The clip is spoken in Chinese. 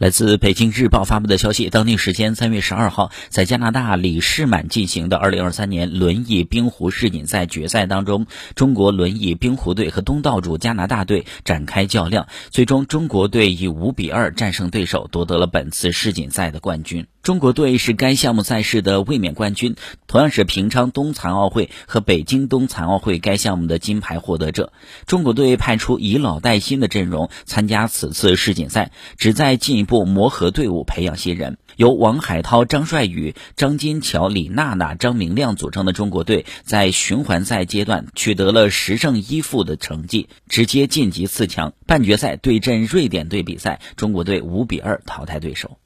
来自北京日报发布的消息，当地时间三月十二号，在加拿大里士满进行的二零二三年轮椅冰壶世锦赛决赛当中，中国轮椅冰壶队和东道主加拿大队展开较量，最终中国队以五比二战胜对手，夺得了本次世锦赛的冠军。中国队是该项目赛事的卫冕冠军，同样是平昌冬残奥会和北京冬残奥会该项目的金牌获得者。中国队派出以老带新的阵容参加此次世锦赛，旨在进一步磨合队伍，培养新人。由王海涛、张帅宇、张金桥、李娜娜、张明亮组成的中国队，在循环赛阶段取得了十胜一负的成绩，直接晋级四强。半决赛对阵瑞典队比赛，中国队五比二淘汰对手。